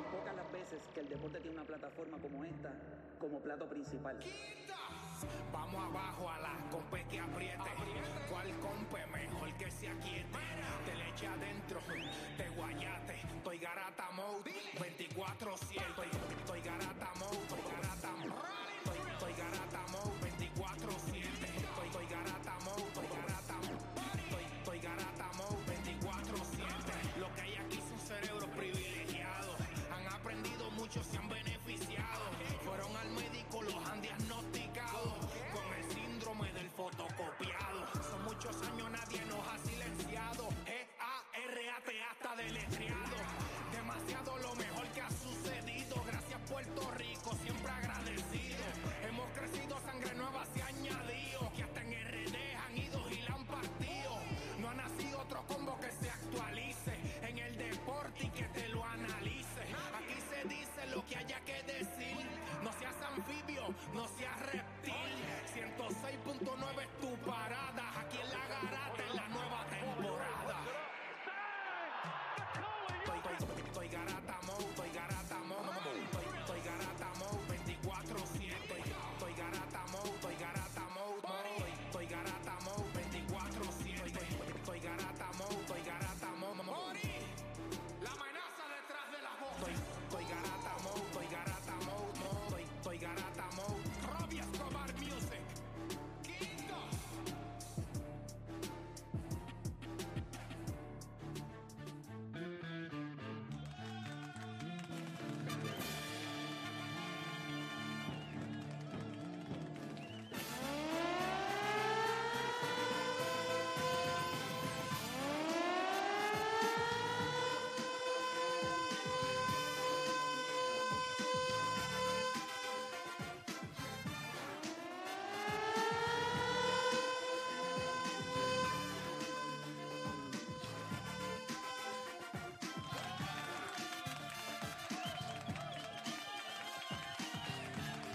Son pocas las veces que el deporte tiene una plataforma como esta como plato principal. Vamos abajo a la compe que apriete. ¿Cuál compe mejor que se aquiete? Te le adentro, te guayate. Estoy garata mode, 24 7 Estoy garata mode, estoy garata mode. Estoy, estoy garata mode, 24 aprendido mucho, se han beneficiado. Fueron al médico, los han diagnosticado anfibio, no seas reptil. 106.9 es tu parada.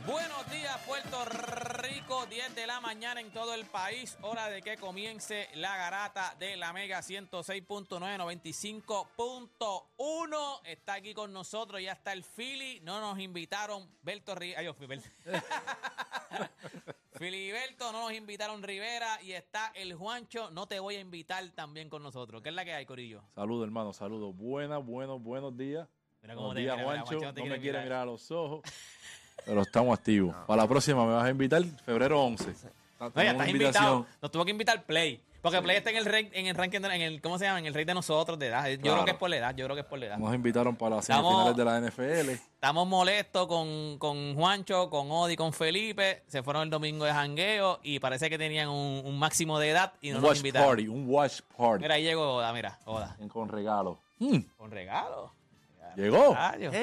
Buenos días, Puerto Rico, 10 de la mañana en todo el país. Hora de que comience la garata de la Mega 106.9, 95.1. Está aquí con nosotros, ya está el Philly. No nos invitaron, Berto Rivera. Ay, yo fui Berto. Filiberto, no nos invitaron Rivera y está el Juancho. No te voy a invitar también con nosotros. ¿Qué es la que hay, Corillo? Saludos, hermano, saludos. Buenas, buenos, buenos días. Mira cómo buenos te días, mira, mira, Juancho. Te no me quiere mirar a los ojos, pero estamos activos. Para la próxima me vas a invitar febrero 11. No, ya Tenemos estás invitado. Nos tuvo que invitar Play. Porque Play está en el, rey- en el ranking, en el, ¿cómo se llama? En el rey de nosotros de edad. Yo Claro. creo que es por la edad, yo creo que es por la edad. Nos invitaron para las Estamos- semifinales de la NFL. Estamos molestos con, con Juancho, con Odi, con Felipe. Se fueron el domingo de jangueo y parece que tenían un, un máximo de edad y no un nos watch invitaron. party, un watch party. Mira, ahí llegó Oda, mira, Oda. Con regalo. Mm, Con regalo. llegó, Rayos.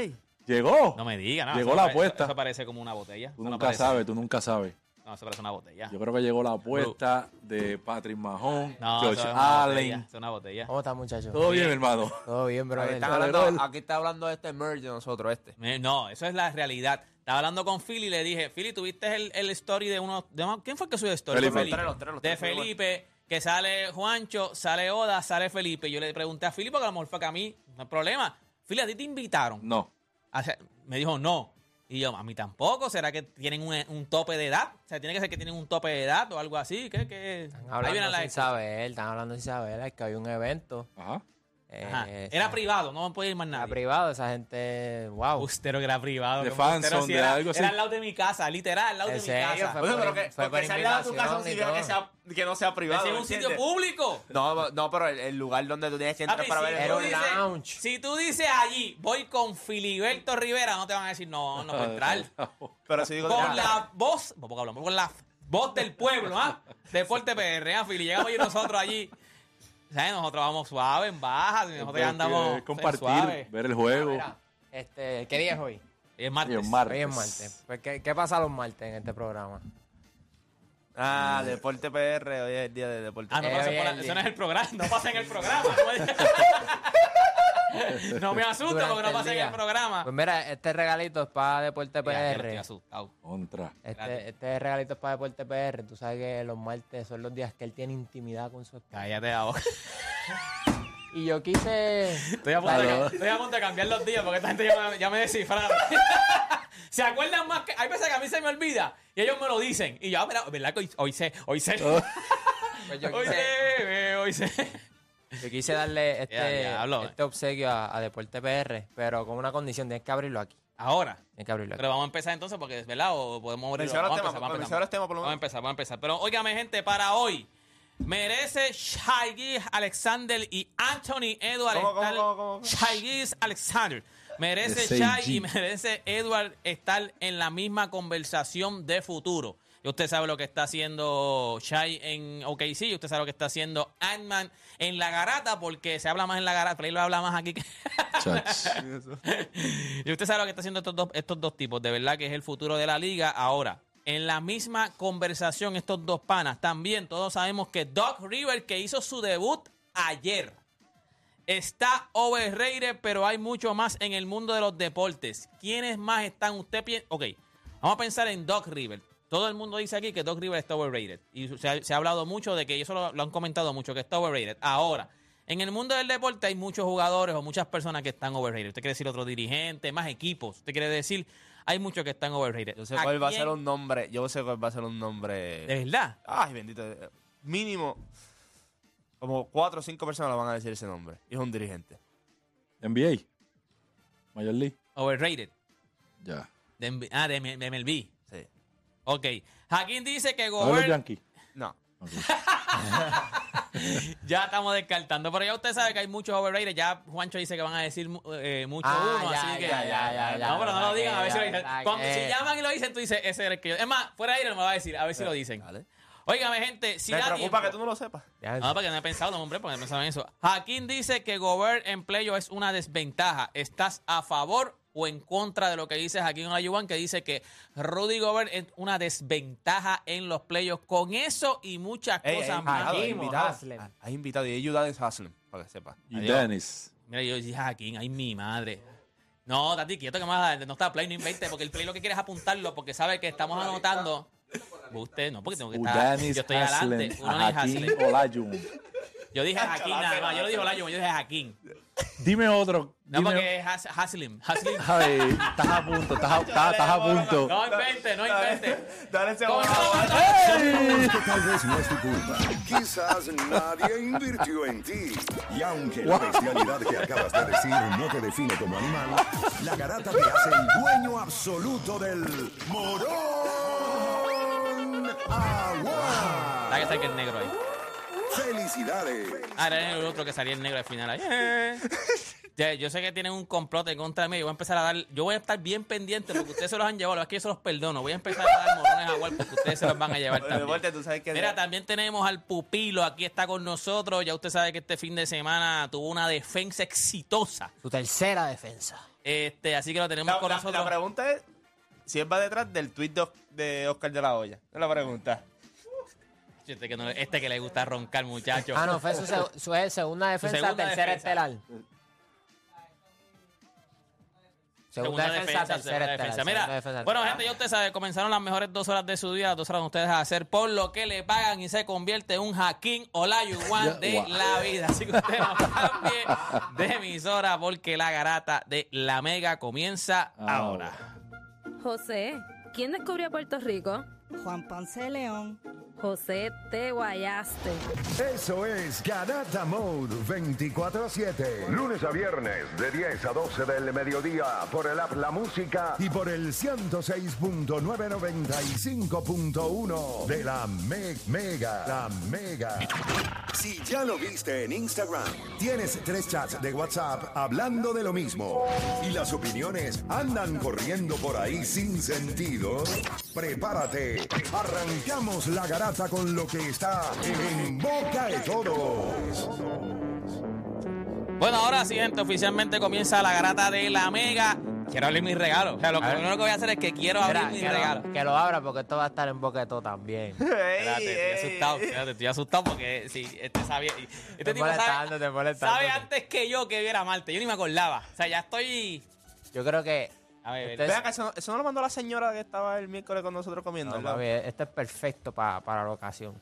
Llegó. No me digas, no. Llegó la pare- apuesta. Eso parece como una botella. Tú Eso nunca parece- sabes, tú nunca sabes. No, eso parece una botella. Yo creo que llegó la apuesta de Patrick Mahomes, No, botella. Allen. Es una botella. ¿Cómo estás, muchachos? Todo bien, hermano. Todo bien, bro. Aquí, hablando, está hablando este merge de nosotros, este. No, eso es la realidad. Estaba hablando con Philly y le dije, Philly, ¿tuviste el, el story de uno? De, ¿Quién fue el que subió el story? Felipe. Los tres, los tres, los de tres, Felipe, que sale Juancho, sale Oda, sale Felipe. Yo le pregunté a Philly porque a lo mejor fue que a mí, no hay problema. Philly, ¿a ti te invitaron? No. Me dijo no. Y yo, a mí tampoco. ¿Será que tienen un, un tope de edad? O sea, tiene que ser que tienen un tope de edad o algo así. ¿Qué? qué? Están hablando sin saber, están hablando sin saber. Es que había un evento. Ajá. Eh, Era privado, no podía ir más Era nadie. privado, esa gente. Wow. Ustero que era privado. De sí de era, algo así. Era al lado de mi casa, literal, al lado de ¿En mi serio? casa. Fue pero que, fue porque por se al lado de tu casa y significa que, sea, que no sea privado. Es ¿me un sitio público. No, no, pero el, el lugar donde tú tienes que entrar Papi, para si ver el Era un dices- lounge. Si tú dices allí, voy con Filiberto Rivera, no te van a decir, no, no puedo entrar. Pero si digo, con ah, la voz, poco hablamos, con la voz del pueblo, ¿ah? Deporte PR, ¿ah, Fili? Llegamos y nosotros allí. ¿Sabes? Nosotros vamos suave, en baja, nosotros ya andamos Eh, compartir, suave. ver el juego. Mira, este, ¿Qué día es hoy? Y es martes. Y en martes. Hoy es martes. Pues, ¿qué, ¿Qué pasa los martes en este programa? ah, Deporte PR, hoy es el día de Deporte Ah, no, Eh, pasa hoy por es la- el eso no es el programa, no pasa en el programa. No me, asusto Durante porque no el pasa en día. el programa. Pues mira, este regalito es para Deporte Ya, ya estoy PR. asustado. Contra. Este, este regalito es para Deporte PR. Tú sabes que los martes son los días que él tiene intimidad con su esposa. Cállate la boca. Y yo quise. Estoy a, punto de, Claro. estoy a punto de cambiar los días porque esta gente ya me, ya me descifraron. ¿Se acuerdan más que.? Hay veces que a mí se me olvida y ellos me lo dicen. Y yo, ah, mira, ¿verdad que hoy, hoy sé? Hoy sé. pues yo hoy quise, sé, eh, hoy sé. Yo quise darle Ya, este, diablo. este obsequio a, a Deporte PR, pero con una condición: tienes que abrirlo aquí. Ahora. Tienes que abrirlo aquí. Pero vamos a empezar entonces porque, ¿verdad? O podemos abrirlo. Vamos a los empezar, temas, vamos a menciona los temas por lo Vamos a empezar, vamos a empezar. Pero óigame, gente, para hoy. Merece Shai Alexander y Anthony Edward ¿Cómo, cómo, cómo, cómo? Shai Alexander. Merece Shai 6G. y merece Edward estar en la misma conversación de futuro. Y usted sabe lo que está haciendo Shai en OKC, y usted sabe lo que está haciendo Ant-Man en la garata, porque se habla más en la garata, pero ahí lo habla más aquí que... Y usted sabe lo que está haciendo estos dos, estos dos tipos, de verdad que es el futuro de la liga. Ahora, en la misma conversación, estos dos panas, también todos sabemos que Doc River, que hizo su debut ayer, está overrated, pero hay mucho más en el mundo de los deportes. ¿Quiénes más están? Usted piensa. Ok, vamos a pensar en Doc River. Todo el mundo dice aquí que Doc River está overrated. Y se ha, se ha hablado mucho de que, y eso lo, lo han comentado mucho, que está overrated. Ahora, en el mundo del deporte hay muchos jugadores o muchas personas que están overrated. Usted quiere decir otro dirigente, más equipos. Usted quiere decir, hay muchos que están overrated. Yo sé ¿A cuál va a ser un nombre. Yo sé cuál va a ser un nombre. ¿De verdad? Ay, bendito. Mínimo. Como cuatro o cinco personas lo van a decir ese nombre. Y es un dirigente. NBA. Major League. Overrated. Ya. De, ah, de MLB. Ok. Jaquín dice que ¿No de los Gobert... No. Ok. Ya estamos descartando, pero ya usted sabe que hay muchos overrated. Ya Juancho dice que van a decir eh, mucho Ah, uno, ya, así que. ya, ya, ya, ya, no, pero no lo digan, a ver si lo dicen. Cuando, si llaman y lo dicen, tú dices, ese era el que yo. Es más, fuera de aire no me va a decir, a ver si lo dicen. Dale. Óigame, gente, si Me da preocupa tiempo- que tú no lo sepas. Ya, No, porque no he pensado, no, hombre, porque no he pensado en eso. Jaquín dice que Gobert en playo es una desventaja. ¿Estás a favor o en contra de lo que dice Jaquín Olajuwon, que dice que Rudy Gobert es una desventaja en los playoffs? Con eso y muchas Ey, cosas hay más. hay Hakim o invitado. Haslem. Ah, Hay invitado. Y ayuda de Haslem, para que sepa. Y Adiós. Dennis. Mira, yo dije Jaquín, ay, mi madre. No, Tati, quieto que más no está play, no invente, porque el play lo que quiere es apuntarlo, porque sabe que estamos anotando. Usted, no, porque tengo que estar. Udanis Yo estoy adelante. Haslem. Uno Hakim. Yo dije Jaquín nada más. Yo no dije Olajuwon, yo dije Jaquín. Dime otro. No, Dime- porque es Has- Haslim. Haslim. Ay, estás a punto, estás a, estás- estás a punto. No invente, no invente. Dale ese ¿Cómo bono. no? que tal vez no es tu culpa. Quizás nadie invirtió en ti. Y aunque la bestialidad que acabas de decir no te define como animal, la garata te hace el dueño absoluto del morón agua. La que saque el negro ahí. ¡Felicidades! Ah, era el otro que salía el negro al final ahí. Yo sé que tienen un complot en contra de mí. Yo voy a empezar a dar. Yo voy a estar bien pendiente porque ustedes se los han llevado. Es que yo se los perdono. Voy a empezar a dar morones a Wal porque ustedes se los van a llevar también. Deporte, tú sabes que. Mira, también tenemos al Pupilo, aquí está con nosotros. Ya usted sabe que este fin de semana tuvo una defensa exitosa. Tu tercera defensa. Este, así que lo tenemos la, con la- nosotros. la pregunta es si él va detrás del tweet de, Os- de Oscar de la Hoya. Es la pregunta. Este que, no- este que le gusta roncar, muchacho. Ah, no, fue su, su segunda defensa, segunda tercera defensa. estelar. Segunda, defensa, tercera segunda estelar. defensa. segunda Mira, defensa, bueno, tercera. gente, ya usted sabe, comenzaron las mejores dos horas de su día, las dos horas donde ustedes a hacer por lo que le pagan y se convierte en un Jaquín Olajuwon Ya, de wow. la vida. Así que usted no cambie de emisora porque la garata de la mega comienza ahora. José, ¿quién descubrió Puerto Rico? Juan Ponce de León. José, te guayaste. Eso es Garata Mode 24-7. Lunes a viernes, de 10 a 12 del mediodía, por el app La Música y por el 106.995.1 de la Me- Mega. La Mega. Si ya lo viste en Instagram, tienes tres chats de WhatsApp hablando de lo mismo y las opiniones andan corriendo por ahí sin sentido, prepárate. Arrancamos la garata con lo que está en boca de todos. Bueno, ahora sí, gente, oficialmente comienza la garata de la mega. Quiero abrir mis regalos. O sea, lo A ver. primero que voy a hacer es que quiero abrir Mira, mis que, regalos. lo, que lo abra porque esto va a estar en boqueto también. Espérate, estoy asustado, espérate, estoy asustado porque si este sabía. Este Te tipo sabe, te sabe antes que yo que viera Marte. Yo ni me acordaba. O sea, ya estoy. Yo creo que. A ver, Este acá, eso, no- eso no lo mandó la señora que estaba el miércoles con nosotros comiendo. No, papi, esto es perfecto pa- para la ocasión.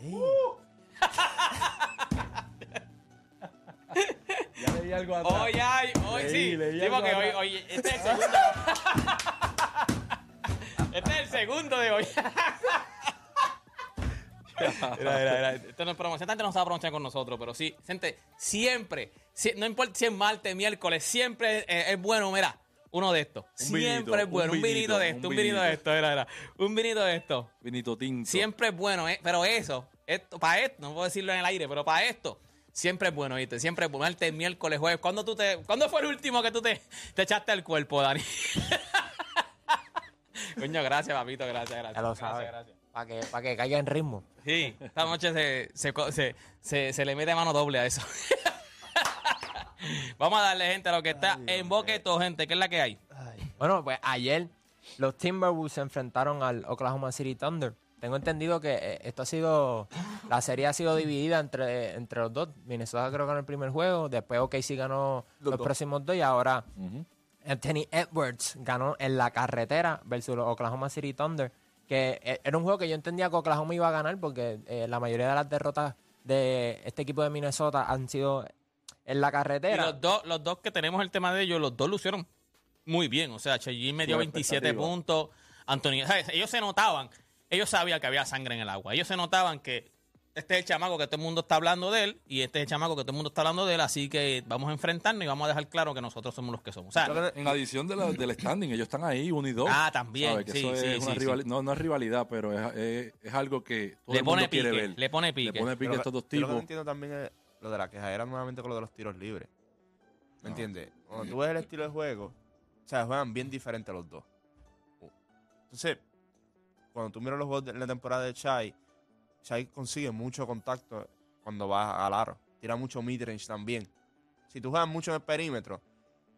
Leí algo atrás. Hoy hay, hoy Leí, sí. leí Sí, porque hoy, hoy, este es el segundo. este es el segundo de hoy. Mira, mira, mira. Esto no es promoción. Esta gente no sabe promocionar con nosotros, pero sí, gente, siempre, si- no importa si es martes, miércoles, siempre es, es bueno, mira, uno de estos. Un siempre vinito, es bueno, un un vinito, de esto, un un vinito de esto, mira, mira. Un vinito de esto. Vinito tinto. Siempre es bueno, eh, pero eso, esto, para esto, no puedo decirlo en el aire, pero para esto, siempre es bueno, ¿viste? Siempre es bueno. Martes, miércoles, jueves. ¿Cuándo, tú te, ¿Cuándo fue el último que tú te, te echaste al cuerpo, Dani? Coño, gracias, papito, gracias, gracias. Ya lo gracias, sabes. gracias. Para que, pa' que caiga en ritmo. Sí, esta noche se, se, co- se, se- se le mete mano doble a eso. Vamos a darle, gente, a lo que está en boqueto, gente, que es la que hay. Bueno, pues ayer los Timberwolves se enfrentaron al Oklahoma City Thunder. Tengo entendido que eh, esto ha sido. La serie ha sido dividida entre, entre los dos. Minnesota creo que ganó el primer juego. Después OKC ganó los, próximos dos. Y ahora Ujú. Anthony Edwards ganó en la carretera versus los Oklahoma City Thunder. Que eh, era un juego que yo entendía que Oklahoma iba a ganar porque eh, la mayoría de las derrotas de este equipo de Minnesota han sido en la Y carretera. los dos, los dos que tenemos el tema de ellos, los dos lucieron muy bien. O sea, Cheyenne me dio Con 27 expectativa. puntos. Antonio, ¿sabes? ellos se notaban, ellos sabían que había sangre en el agua. Ellos se notaban que este es el chamaco que todo el mundo está hablando de él y este es el chamaco que todo el mundo está hablando de él. Así que vamos a enfrentarnos y vamos a dejar claro que nosotros somos los que somos. O sea, En adición de la- del standing, ellos están ahí, uno y dos. Ah, también. No, no es rivalidad, pero es, es- es algo que todo le el mundo pone quiere pique, ver. le pone pique. Le pone pique Yo a estos dos yo Lo que tipos. entiendo también es lo de la queja era nuevamente con lo de los tiros libres. ¿Me entiendes? Cuando tú ves el estilo de juego, o sea, juegan bien diferente los dos. Entonces, cuando tú miras los juegos de la temporada de Chai, Chai consigue mucho contacto cuando va al aro. Tira mucho midrange también. Si tú juegas mucho en el perímetro,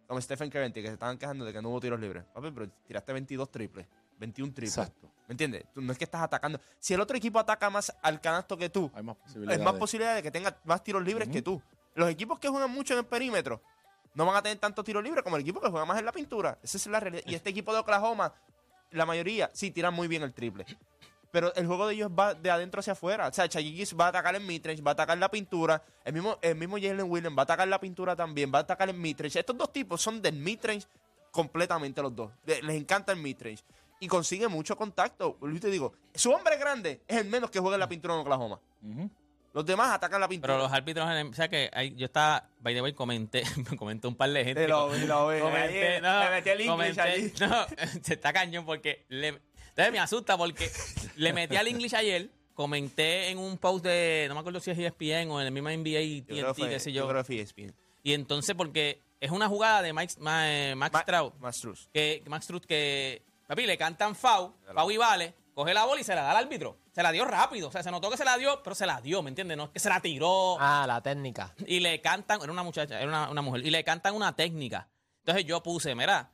como Stephen Curry, que se estaban quejando de que no hubo tiros libres. Papi, pero tiraste 22 triples, 21 triples. Exacto. ¿Me entiendes? Tú- no es que estás atacando. Si el otro equipo ataca más al canasto que tú, Hay más es más posibilidad de que tenga más tiros libres que tú. Los equipos que juegan mucho en el perímetro no van a tener tantos tiros libres como el equipo que juega más en la pintura. Esa es la realidad. Y este equipo de Oklahoma, la mayoría, sí, tiran muy bien el triple. Pero el juego de ellos va de adentro hacia afuera. O sea, Chayigis va a atacar en midrange, va a atacar la pintura. El mismo, el mismo Jalen Williams va a atacar la pintura también, va a atacar en midrange. Estos dos tipos son del midrange completamente los dos. Le- Les encanta el midrange. Y consigue mucho contacto. Yo te digo, su hombre grande es el menos que juega en la pintura en Oklahoma. Los demás atacan la pintura. Pero los árbitros, en el- o sea que hay- yo estaba, by the way, comenté, comenté un par de gente. Lo- y lo. Comenté, Ahí, no, le metí el English comenté- allí. no, se está cañón porque le, entonces me asusta porque le metí al English ayer, comenté en un post de, no me acuerdo si es ESPN o en el mismo NBA y TNT, qué sé yo fue E ESPN. Y entonces porque es una jugada de Mike, eh, Max Ma- Stroud, Más Struz. que Max Truth que papi le cantan foul, foul y vale, coge la bola y se la da al árbitro. Se la dio rápido, o sea, se notó que se la dio, pero se la dio, ¿me entiendes? No es que se la tiró Ah, la técnica. y le cantan, era una muchacha, era una, una mujer, y le cantan una técnica. Entonces yo puse, mira,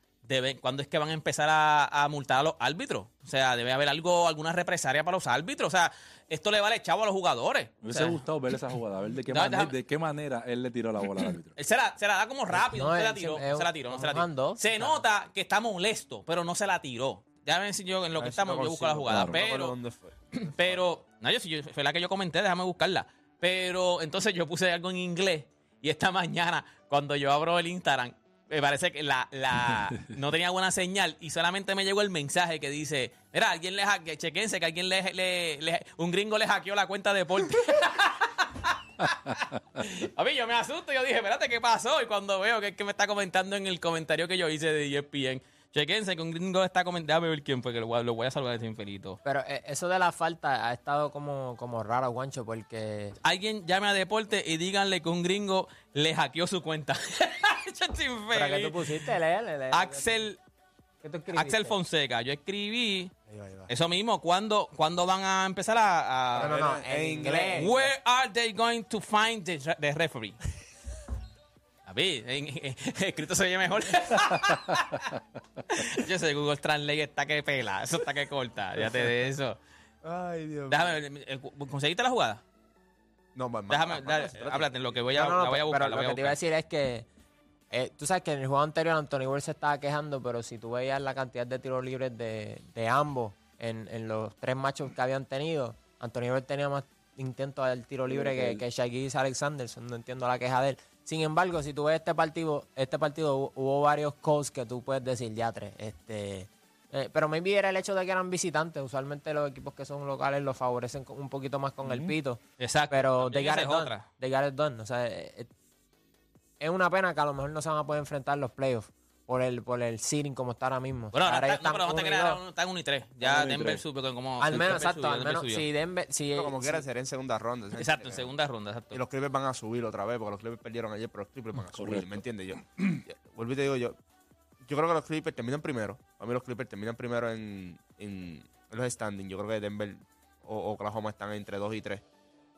¿cuándo es que van a empezar a, a multar a los árbitros? O sea, debe haber algo, alguna represalia para los árbitros. O sea, esto le vale chavo a los jugadores. Me O hubiese sea, gustado ver esa jugada, a ver de qué, No, manera, déjame- de qué manera él le tiró la bola al árbitro. él se la, se la da como rápido, no, No, se la tiró, se- no se la tiró, no se la tiró. Se nota que está molesto, pero no se la tiró. Ya ven si yo en lo que estamos, yo busco la jugada. Pero, dónde fue. pero, no, yo, si yo, fue la que yo comenté, déjame buscarla. Pero entonces yo puse algo en inglés y esta mañana, cuando yo abro el Instagram, me parece que la, la no tenía buena señal y solamente me llegó el mensaje que dice, mira, alguien le hackeó, chequense que alguien le, le- le- un gringo le hackeó la cuenta de deporte. A mí yo me asusto, yo dije, espérate, ¿qué pasó? Y cuando veo que es que me está comentando en el comentario que yo hice de ESPN, chequense que un gringo está comentando, déjame ver quién fue, que lo voy a, lo voy a saludar a ese infelito. Pero eh, eso de la falta ha estado como, como raro, Guancho, porque Alguien llame a deporte y díganle que un gringo le hackeó su cuenta. ¿Pero qué tú pusiste? Axel, ¿Qué tú escribiste? Axel Fonseca, yo escribí Ahí va, ahí va. eso mismo, ¿cuándo, ¿cuándo van a empezar a... a- No, no, no, En en inglés. inglés. Where are they going to find the, the referee? A ver, en, en- escrito se oye mejor. Yo sé, Google Translate está que pela, eso está que corta, fíjate de eso. Ay, Dios mío. Déjame, eh, ¿conseguiste la jugada? No, más, más, Déjame, dale, háblate, en lo que voy a, No, no, no, la voy a pero buscar, lo voy a que te iba a decir es que eh, tú sabes que en el juego anterior Anthony Ward se estaba quejando, pero si tú veías la cantidad de tiros libres de, de ambos en, en los tres machos que habían tenido, Anthony Ward tenía más intentos del tiro libre que, que Shai Gilgeous Alexander, no entiendo la queja de él. Sin embargo, si tú ves este partido, este partido hu- hubo varios calls que tú puedes decir ya tres. Este, eh, pero maybe era el hecho de que eran visitantes. Usualmente los equipos que son locales los favorecen un poquito más con el pito. Exacto. Pero done. otra. They got it done. O sea, eh, eh, es una pena que a lo mejor no se van a poder enfrentar en los playoffs por el, por el seeding como está ahora mismo. Bueno, ahora Ahora está, no, pero no te creas, ahora están 1 y 3. Ya Denver tres. subió como. Al menos, exacto, subió, al menos subió. si Denver, si, Pero como si- quiera, sería en segunda ronda. Exacto, en segunda ronda, exacto. Y los Clippers van a subir otra vez, porque los Clippers perdieron ayer, pero los Clippers van a subir. ¿me entiendes? Yo, vuelvo y te digo yo, yo creo que los Clippers terminan primero. A mí los Clippers terminan primero en, en, los standings. Yo creo que Denver o Oklahoma están entre 2 y 3.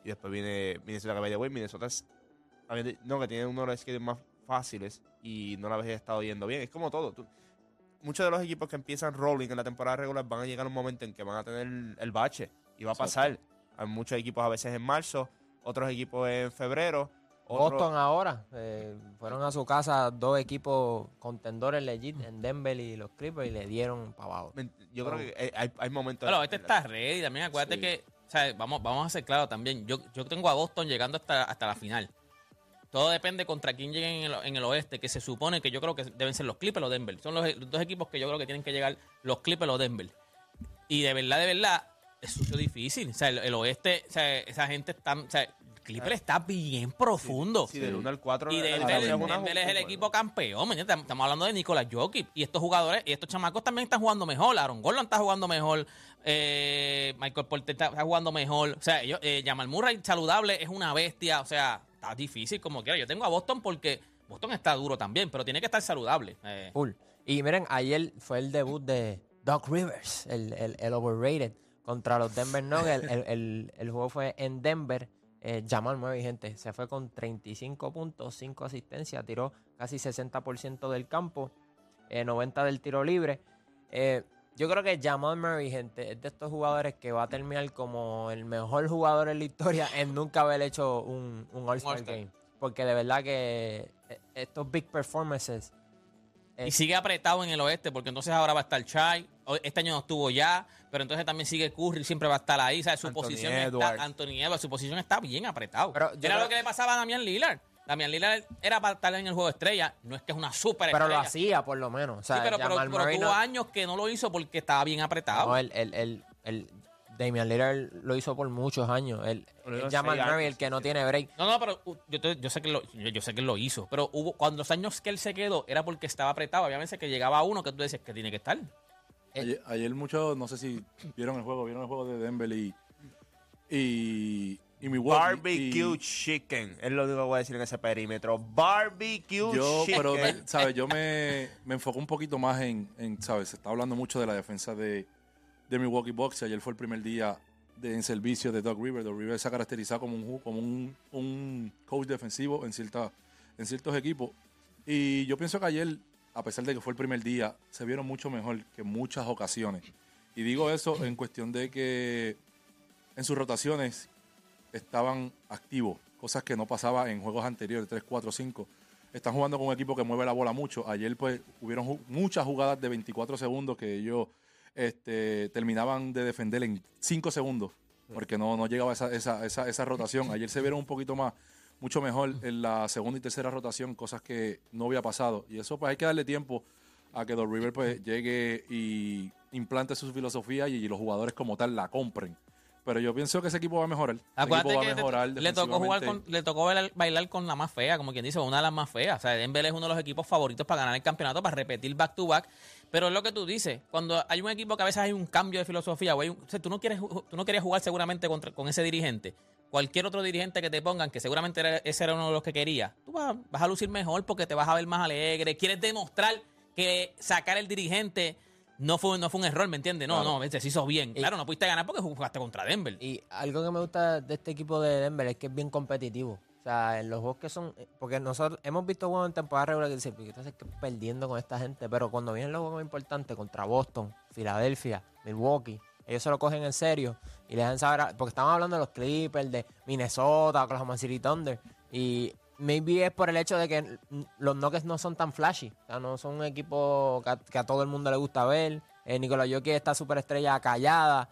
Y después viene Minnesota, que by the way, Minnesota es, no, que tiene uno de los schedules más fáciles y no la había estado yendo bien. Es como todo. tú- muchos de los equipos que empiezan rolling en la temporada regular van a llegar a un momento en que van a tener el bache. Y va a pasar. Hay muchos equipos a veces en marzo, otros equipos en febrero. otros- Boston ahora eh, fueron a su casa dos equipos contendores legit en Denver y los Clippers y le dieron para abajo. Yo creo que hay- hay, hay momentos. Pero este está ready también. Acuérdate Sí. que, o sea, vamos, vamos a ser claros también. Yo, yo tengo a Boston llegando hasta, hasta la final. Todo depende contra quién lleguen en el, en el oeste, que se supone que yo creo que deben ser los Clippers o Denver. Son los, dos equipos que yo creo que tienen que llegar los Clippers o Denver. Y de verdad, de verdad, es sucio difícil. O sea, el, oeste, o sea, esa gente está. El Clipper está bien profundo. Sí, del 1 al 4. Y Denver, Denver es el equipo campeón. Estamos hablando de Nicolás Jokic. Y estos jugadores, y estos chamacos también están jugando mejor. Aaron Gordon está jugando mejor. eh, Michael Porter está, está jugando mejor. O sea, ellos, eh, Jamal Murray saludable es una bestia. O sea, está difícil como quiera. Yo tengo a Boston porque Boston está duro también, pero tiene que estar saludable. Eh, Full. Y miren, ayer fue el debut de Doc Rivers, el, el, el overrated, contra los Denver Nuggets. El, el- el juego fue en Denver. Eh, Jamal Murray, gente, se fue con 35 puntos, 5 asistencias, tiró casi 60% del campo, eh, 90 del tiro libre. Eh, yo creo que Jamal Murray, gente, es de estos jugadores que va a terminar como el mejor jugador en la historia en nunca haber hecho un, un All-Star All-Star. Game. Porque de verdad que eh, estos big performances y sigue apretado en el oeste, porque entonces ahora va a estar Chai. Este año no estuvo ya, pero entonces también sigue Curry, siempre va a estar ahí. Sea, su Anthony posición Edwards. está, Anthony Edwards, su posición está bien apretado. Pero yo Era creo- lo que le pasaba a Damian Lillard. Damian Lillard era para estar en el juego estrella. No es que es una super Pero lo estrella. hacía, por lo menos. O sea, sí, pero, pero, pero tuvo no- años que no lo hizo porque estaba bien apretado. no, el, el, el, el Damian Lillard lo hizo por muchos años. El hizo Jamal seis Murray, el que no tiene break. No, no, pero uh, yo, te- yo sé que lo, yo, yo sé que él lo hizo. Pero hubo cuando los años que él se quedó era porque estaba apretado. Había veces que llegaba uno que tú decías que tiene que estar. Ayer, ayer muchos, no sé si vieron el juego, vieron el juego de Denver y, y, y Milwaukee. Barbecue y chicken. Es lo único que voy a decir en ese perímetro. Barbecue yo, chicken. pero, ¿sabes? Yo me, me enfoco un poquito más en, en, ¿sabes? Se está hablando mucho de la defensa de, de Milwaukee Bucks. Ayer fue el primer día de, en servicio de Doug Rivers. Doug Rivers se ha caracterizado como un, como un, un coach defensivo en, cierta, en ciertos equipos. Y yo pienso que ayer, a pesar de que fue el primer día, se vieron mucho mejor que en muchas ocasiones. Y digo eso en cuestión de que en sus rotaciones estaban activos, cosas que no pasaba en juegos anteriores, 3, 4, 5. Están jugando con un equipo que mueve la bola mucho. Ayer pues hubieron muchas jugadas de 24 segundos que ellos este, terminaban de defender en 5 segundos, porque no, no llegaba esa, esa, esa, esa rotación. Ayer se vieron un poquito más, mucho mejor en la segunda y tercera rotación, cosas que no había pasado. Y eso pues hay que darle tiempo a que Doc River pues llegue y implante su filosofía y, los jugadores como tal la compren. Pero yo pienso que ese equipo va a mejorar. Acuérdate va que a te- mejorar le tocó jugar con, le tocó bailar, bailar con la más fea, como quien dice, una de las más feas. O sea, Denver es uno de los equipos favoritos para ganar el campeonato, para repetir back to back. Pero es lo que tú dices, cuando hay un equipo que a veces hay un cambio de filosofía, o hay un- o sea, tú no quieres tú no querías jugar seguramente contra- con ese dirigente. Cualquier otro dirigente que te pongan, que seguramente era- ese era uno de los que quería, tú vas, vas a lucir mejor porque te vas a ver más alegre. Quieres demostrar que sacar el dirigente no fue, no fue un error, ¿me entiendes? No, Claro. no, se hizo bien. Y- Claro, no pudiste ganar porque jugaste contra Denver. Y algo que me gusta de este equipo de Denver es que es bien competitivo. O sea, en los juegos que son. Porque nosotros hemos visto juegos en temporada regular que dicen, ¿qué estás perdiendo con esta gente? Pero cuando vienen los juegos importantes contra Boston, Filadelfia, Milwaukee, ellos se lo cogen en serio y le dejan saber. a- porque estamos hablando de los Clippers, de Minnesota, Oklahoma City Thunder. Y maybe es por el hecho de que los Nuggets no son tan flashy. O sea, no son un equipo que a, que a todo el mundo le gusta ver. Eh, Nicolás Jokic está súper estrella callada.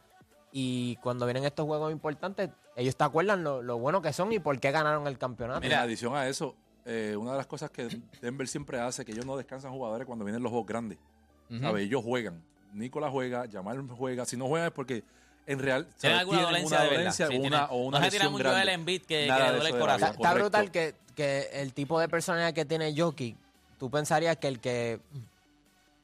Y cuando vienen estos juegos importantes, ellos te acuerdan lo, lo bueno que son y por qué ganaron el campeonato. En adición a eso, eh, una de las cosas que Denver siempre hace, que ellos no descansan jugadores cuando vienen los juegos grandes. ¿Sabes? Ellos juegan. Nicolás juega, Jamal juega. Si no juega es porque en real ¿sabes? alguna dolencia una de verdad. dolencia Sí, o una, o una no se lesión un grande. Joel Embiid que- Nada que de duele el corazón. Está, está brutal que, que el tipo de personalidad que tiene Jokic, tú pensarías que el que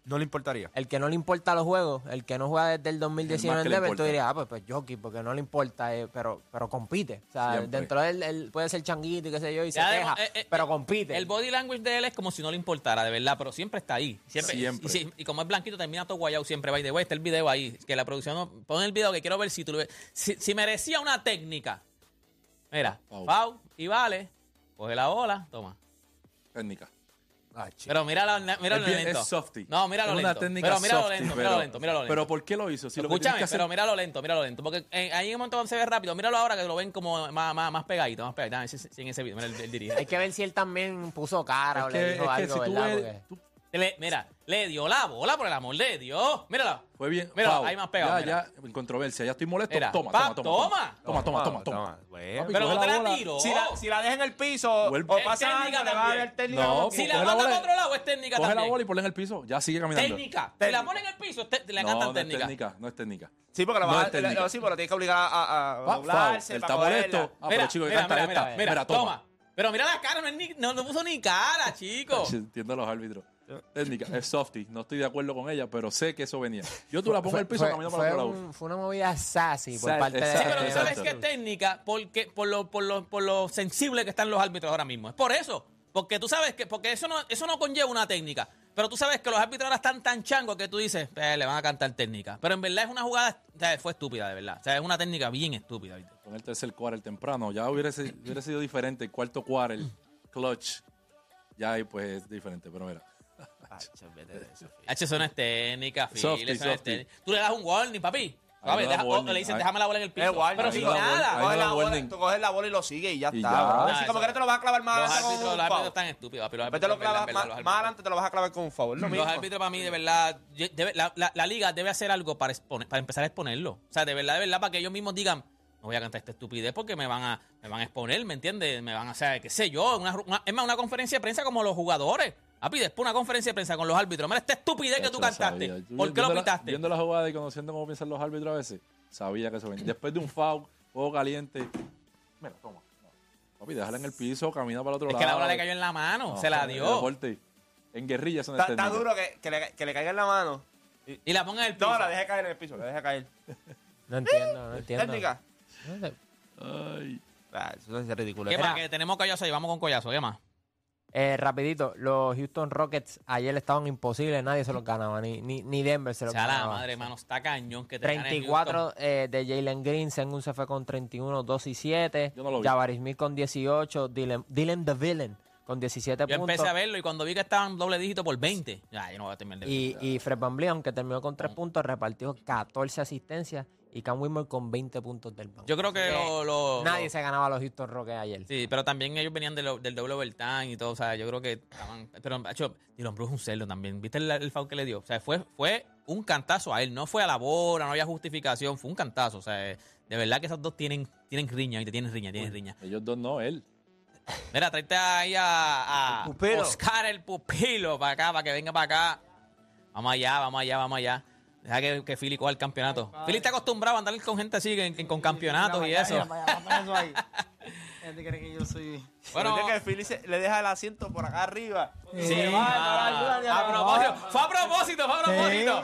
No le importaría. el que no le importa los juegos, el que no juega desde el 2019 que en Denver, tú dirías, ah, pues, pues Jokic, porque no le importa, eh, pero, pero compite. O sea, Siempre. dentro de él, él puede ser changuito y qué sé yo, y se Ya de- queja, eh, eh, pero eh, compite. El body language de él es como si no le importara, de verdad, pero siempre está ahí. Siempre. Siempre. Y, y como es blanquito, termina todo guayado siempre. By the way, está el video ahí. Que la producción no, pon el video que quiero ver si tú lo ves. Si, si merecía una técnica. Mira. Pau y vale. Coge la bola, toma. Técnica. Pero mira, la, mira Es lo bien- lento. es softy. No, mira lo Es lento. una técnica pero mira lo softy, lento, mira pero- lo lento, mira lo lento. Pero ¿por qué lo hizo? Si lo que Escúchame, que hacer- pero mira lo lento, mira lo lento. Porque eh, ahí en un momento se ve rápido. Míralo ahora que lo ven como más, más, más pegadito, más pegadito. Ah, ese- en ese video, mira el, el dirige. Hay que ver si él también puso cara o Es le que, dijo es que algo, si tú ¿verdad? ves, Porque- tú- Le- mira, le dio la bola por el amor de Dios. Mírala. fue bien. Mira, ahí más pegado, Ya, mira. ya, en controversia, ya estoy molesto. Mira, toma, pa- toma, toma, toma. toma, toma, toma, toma. Bueno. Papi, Pero coge no te la tiró. Si la, si la deja en el piso Vuelve. o Es pasa técnica algo, le va a dar técnica. No, Si la Coge la manda para otro lado, es técnica Coge la también. bola y ponla en el piso. Ya sigue caminando. Técnica. Si Técnica. la pone en el piso, te- le No, encantan no es técnica. técnica, no es técnica. Sí, porque la No va es a técnica. la- sí, pero tienes que obligar a, a, a Pa, doblarse foul. Él para está molesto. Ah, pero chico, canta esta. mira, toma. Pero mira la cara, no, es ni- no, no puso ni cara, chico. Entiendo a los árbitros. Técnica, es softy. No estoy de acuerdo con ella, pero sé que eso venía. Yo tú la pongo en el piso, fue, camino para otro lado. un- fue una movida sassy por Sa- parte de Sí, exacto, pero tú sabes exacto. que es técnica porque, por, lo, por, lo, por lo sensible que están los árbitros ahora mismo. Es por eso. Porque tú sabes que, porque eso no, eso no conlleva una técnica. Pero tú sabes que los árbitros ahora están tan changos que tú dices, "Eh, le van a cantar técnica. Pero en verdad es una jugada, o sea, fue estúpida, de verdad. O sea, es una técnica bien estúpida. ¿viste? Con el tercer quarter temprano, ya hubiera, hubiera sido diferente. El cuarto quarter, clutch, ya ahí pues es diferente. Pero mira, H, eso no es técnica, Phil, Softy, eso no es softy. técnica. Tú le das un warning, papi. Deja- o warning. le dicen, déjame la bola en el piso. Pero sin nada. Ahí Coge no la bola, tú coges la bola y lo sigues y ya Y está. ya. Nah, como que te lo vas a clavar más Los adelante con árbitros, los árbitros están estúpidos, papi. Los lo árbitros, verdad, clavas más, los adelante te lo vas a clavar con un lo Los mismo. árbitros para mí, de verdad, debe- la, la- la liga debe hacer algo para, exponer- para empezar a exponerlo. O sea, de verdad, de verdad, para que ellos mismos digan, no voy a cantar esta estupidez porque me van a, me van a exponer, ¿me entiendes? Me van a hacer, qué sé yo, una, una- es más, una conferencia de prensa como los jugadores. Papi, después una conferencia de prensa con los árbitros. Mira, esta estupidez que tú cantaste. sabía. ¿Por qué lo la- pitaste? Viendo la jugada y conociendo cómo piensan los árbitros a veces, sabía que eso venía. Después de un foul, juego caliente. Mira, toma. No. Papi, déjala en el piso, camina para el otro Es lado. que la bola le cayó en la mano, No, se la dio. En guerrilla es Está, está duro que, que, le, que le caiga en la mano. Y la ponga en el piso. No, la deje caer en el piso, la deje caer. No entiendo, no entiendo. Técnica. Ay. Ah, eso es ridículo. ¿Qué más? Que tenemos collazo ahí, vamos con collazo. ¿Qué más? Eh, rapidito, los Houston Rockets ayer estaban imposibles, nadie se los ganaba, ni, ni, ni Denver se O los sea, la ganaba. madre, mano, está cañón que te gane 34 eh, de Jalen Green, Sengun se fue con 31, 2 y 7. Yo no lo vi. Javaris Smith con 18, Dylan, Dylan the Villain con 17 Yo puntos. empecé a verlo y cuando vi que estaban doble dígito por 20, ya, yo no voy a terminar de Y, y Fred Van aunque terminó con 3 puntos, repartió 14 asistencias y Cam Whitmore con 20 puntos del banco. Yo creo que lo, lo- Nadie lo- se ganaba a los Houston Rockets ayer. Sí, pero también ellos venían de lo- del doble overtime y todo, o sea, yo creo que estaban... Pero, hecho, Dylan Brooks es un cerdo también. ¿Viste el, el foul que le dio? O sea, fue, fue un cantazo a él, no fue a la bola, no había justificación, fue un cantazo. O sea, de verdad que esos dos tienen, tienen riña, y te tienen riña, tienen riña. Ellos dos no, él. Mira, tráete ahí a, a El. Oscar el pupilo para acá, para que venga para acá. Vamos allá, vamos allá, vamos allá. Deja que, que Philly coja el campeonato. Philly está acostumbrado a andar con gente así, en- en- con campeonatos y eso. Gente cree que yo soy. Bueno, que Philly se- le deja el asiento por acá arriba. Sí, ah, a propósito, fue a propósito, fue a propósito.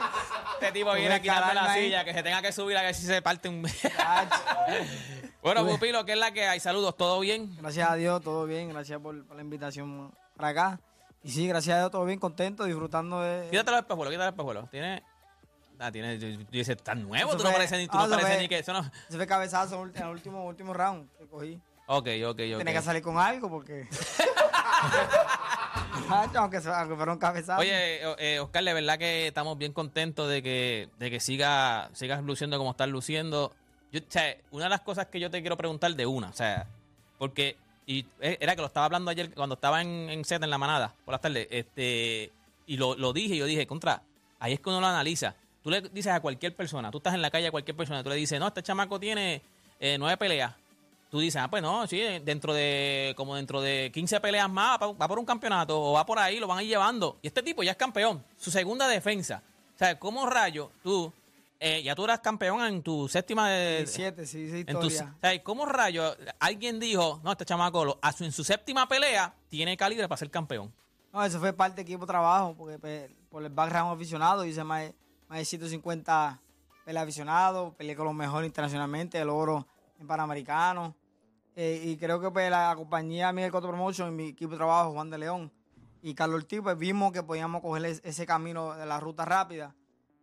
Este tipo viene a quitarme la ahí. silla, que se tenga que subir a ver si se parte un... bueno, Pupilo, ¿qué es la que hay? Saludos, ¿todo bien? Gracias a Dios, todo bien. Gracias por, por la invitación para acá. Y sí, gracias a Dios, todo bien, contento, disfrutando de. Quítate los espejuelos, quítate los espejuelos. Tiene... Ah, tiene... Yo, yo dice, tan nuevo, Eso tú no pareces ni, tú ah, no pareces fue- ni que... Eso no... Ese fue cabezazo en el último, último round que cogí. Ok, ok, ok. Tenía que salir con algo porque. aunque, un cabezazo. Oye, eh, eh, Oscar, de verdad que estamos bien contentos de que, de que siga, sigas luciendo como estás luciendo. Yo, o sea, una de las cosas que yo te quiero preguntar de una, o sea, porque, y eh, era que lo estaba hablando ayer cuando estaba en, en set en la manada, por las tardes, este, y lo, lo dije, y yo dije, contra, ahí es que uno lo analiza. Tú le dices a cualquier persona, tú estás en la calle a cualquier persona, tú le dices, no, este chamaco tiene eh, nueve peleas. tú dices, ah, pues no, sí, dentro de, como dentro de 15 peleas más, va, va por un campeonato o va por ahí, lo van a ir llevando. Y este tipo ya es campeón, su segunda defensa. O sea, ¿cómo rayo tú, eh, ya tú eras campeón en tu séptima de... Siete, sí, sí, en tu- sea, ¿cómo rayo alguien dijo, no, este chamaco a su, en su séptima pelea tiene calibre para ser campeón? No, eso fue parte del equipo de trabajo, porque pues, por el background aficionado hice más, de- más de 150 peleas aficionados, peleé con los mejores internacionalmente, el oro en Panamericano. Eh, y creo que pues, la compañía Miguel Cotto Promotion y mi equipo de trabajo, Juan de León y Carlos Ortiz, pues vimos que podíamos coger es- ese camino de la ruta rápida.